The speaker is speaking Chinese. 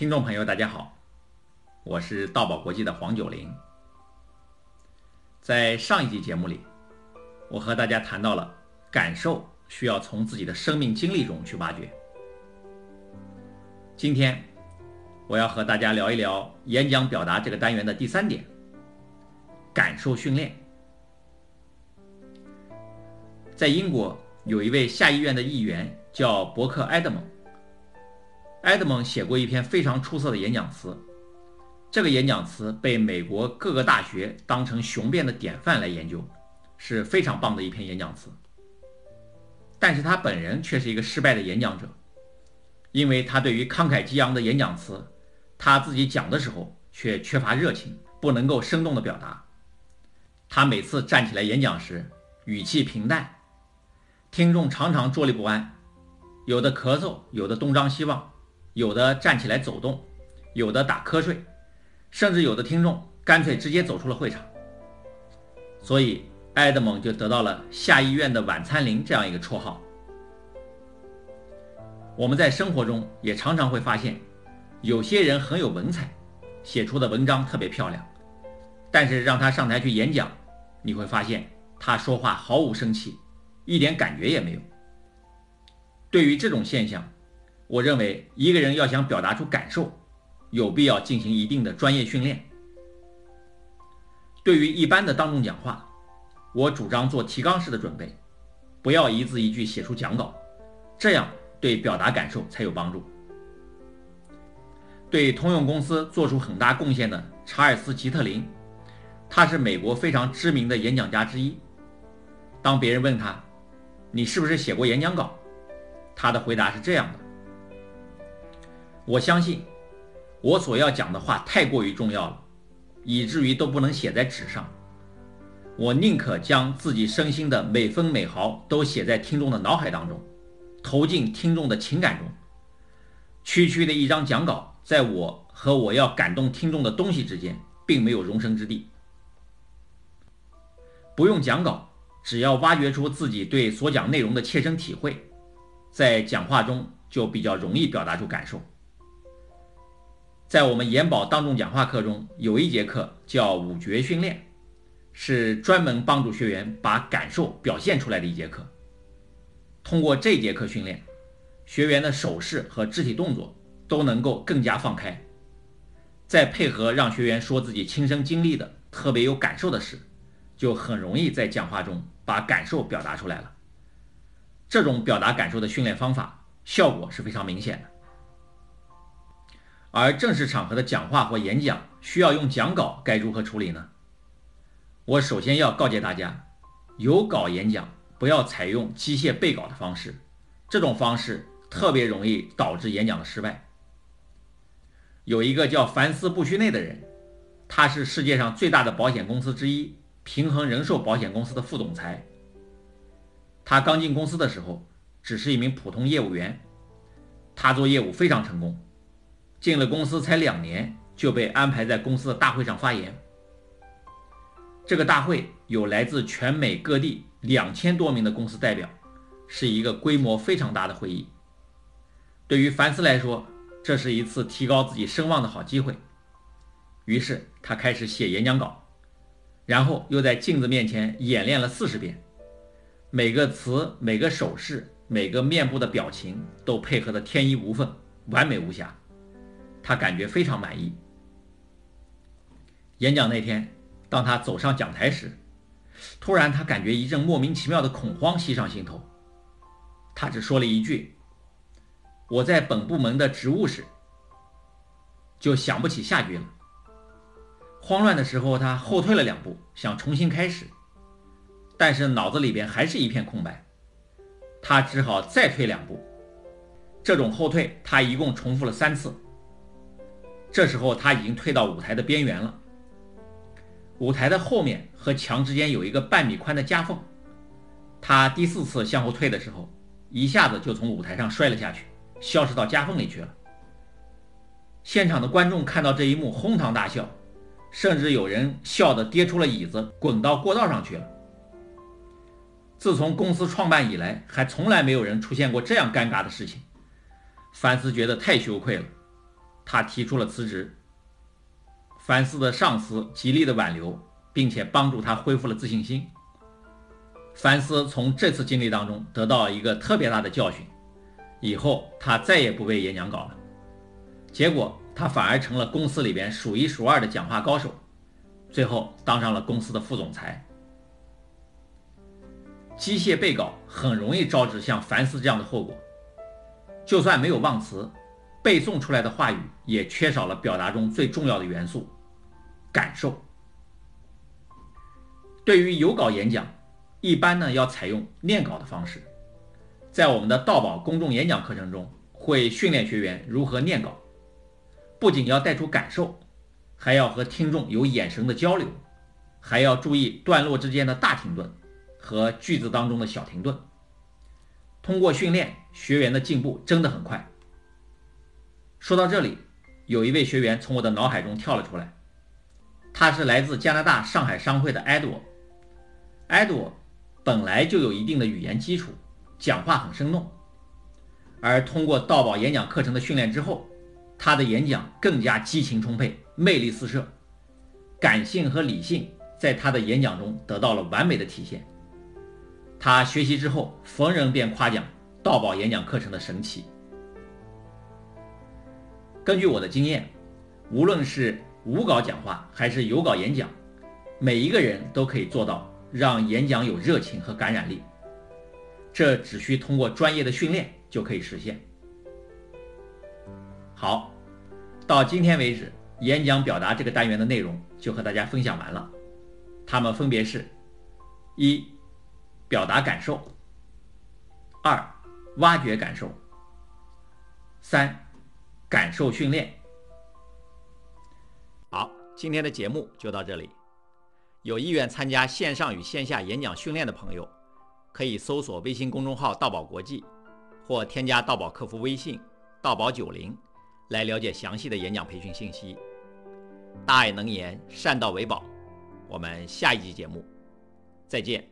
听众朋友，大家好，我是道宝国际的黄九龄。在上一集节目里，我和大家谈到了感受需要从自己的生命经历中去挖掘。今天，我要和大家聊一聊演讲表达这个单元的第三点——感受训练。在英国有一位下议院的议员叫伯克·埃德蒙。埃德蒙写过一篇非常出色的演讲词，这个演讲词被美国各个大学当成雄辩的典范来研究，是非常棒的一篇演讲词。但是他本人却是一个失败的演讲者，因为他对于慷慨激昂的演讲词，他自己讲的时候却缺乏热情，不能够生动的表达。他每次站起来演讲时，语气平淡，听众常常坐立不安，有的咳嗽，有的东张西望。有的站起来走动，有的打瞌睡，甚至有的听众干脆直接走出了会场。所以，埃德蒙就得到了“下议院的晚餐铃”这样一个绰号。我们在生活中也常常会发现，有些人很有文采，写出的文章特别漂亮，但是让他上台去演讲，你会发现他说话毫无生气，一点感觉也没有。对于这种现象，我认为一个人要想表达出感受，有必要进行一定的专业训练。对于一般的当众讲话，我主张做提纲式的准备，不要一字一句写出讲稿，这样对表达感受才有帮助。对通用公司做出很大贡献的查尔斯·吉特林，他是美国非常知名的演讲家之一。当别人问他：“你是不是写过演讲稿？”他的回答是这样的。我相信，我所要讲的话太过于重要了，以至于都不能写在纸上。我宁可将自己身心的每分每毫都写在听众的脑海当中，投进听众的情感中。区区的一张讲稿，在我和我要感动听众的东西之间，并没有容身之地。不用讲稿，只要挖掘出自己对所讲内容的切身体会，在讲话中就比较容易表达出感受。在我们研宝当众讲话课中，有一节课叫五觉训练，是专门帮助学员把感受表现出来的一节课。通过这节课训练，学员的手势和肢体动作都能够更加放开。再配合让学员说自己亲身经历的特别有感受的事，就很容易在讲话中把感受表达出来了。这种表达感受的训练方法效果是非常明显的。而正式场合的讲话或演讲需要用讲稿，该如何处理呢？我首先要告诫大家，有稿演讲不要采用机械背稿的方式，这种方式特别容易导致演讲的失败。有一个叫凡斯·布须内的人，他是世界上最大的保险公司之一——平衡人寿保险公司的副总裁。他刚进公司的时候只是一名普通业务员，他做业务非常成功。进了公司才两年，就被安排在公司的大会上发言。这个大会有来自全美各地两千多名的公司代表，是一个规模非常大的会议。对于凡斯来说，这是一次提高自己声望的好机会。于是他开始写演讲稿，然后又在镜子面前演练了四十遍，每个词、每个手势、每个面部的表情都配合得天衣无缝、完美无瑕。他感觉非常满意。演讲那天，当他走上讲台时，突然他感觉一阵莫名其妙的恐慌袭上心头。他只说了一句：“我在本部门的职务时。”就想不起下句了。慌乱的时候，他后退了两步，想重新开始，但是脑子里边还是一片空白。他只好再退两步。这种后退，他一共重复了三次。这时候他已经退到舞台的边缘了。舞台的后面和墙之间有一个半米宽的夹缝。他第四次向后退的时候，一下子就从舞台上摔了下去，消失到夹缝里去了。现场的观众看到这一幕，哄堂大笑，甚至有人笑得跌出了椅子，滚到过道上去了。自从公司创办以来，还从来没有人出现过这样尴尬的事情。凡斯觉得太羞愧了。他提出了辞职。凡斯的上司极力的挽留，并且帮助他恢复了自信心。凡斯从这次经历当中得到一个特别大的教训，以后他再也不背演讲稿了。结果他反而成了公司里边数一数二的讲话高手，最后当上了公司的副总裁。机械背稿很容易招致像凡斯这样的后果，就算没有忘词，背诵出来的话语也缺少了表达中最重要的元素。感受。对于有稿演讲，一般呢要采用念稿的方式。在我们的道宝公众演讲课程中，会训练学员如何念稿，不仅要带出感受，还要和听众有眼神的交流，还要注意段落之间的大停顿和句子当中的小停顿。通过训练，学员的进步真的很快。说到这里，有一位学员从我的脑海中跳了出来。他是来自加拿大上海商会的埃多。埃多本来就有一定的语言基础，讲话很生动，而通过道宝演讲课程的训练之后，他的演讲更加激情充沛，魅力四射，感性和理性在他的演讲中得到了完美的体现。他学习之后，逢人便夸奖道宝演讲课程的神奇。根据我的经验，无论是无稿讲话还是有稿演讲，每一个人都可以做到让演讲有热情和感染力。这只需通过专业的训练就可以实现。好，到今天为止，演讲表达这个单元的内容就和大家分享完了。它们分别是：一、表达感受；二、挖掘感受；三、感受训练。好今天的节目就到这里。有意愿参加线上与线下演讲训练的朋友，可以搜索微信公众号“道宝国际”，或添加道宝客服微信“道宝九零”来了解详细的演讲培训信息。大爱能言，善道为宝。我们下一集节目再见。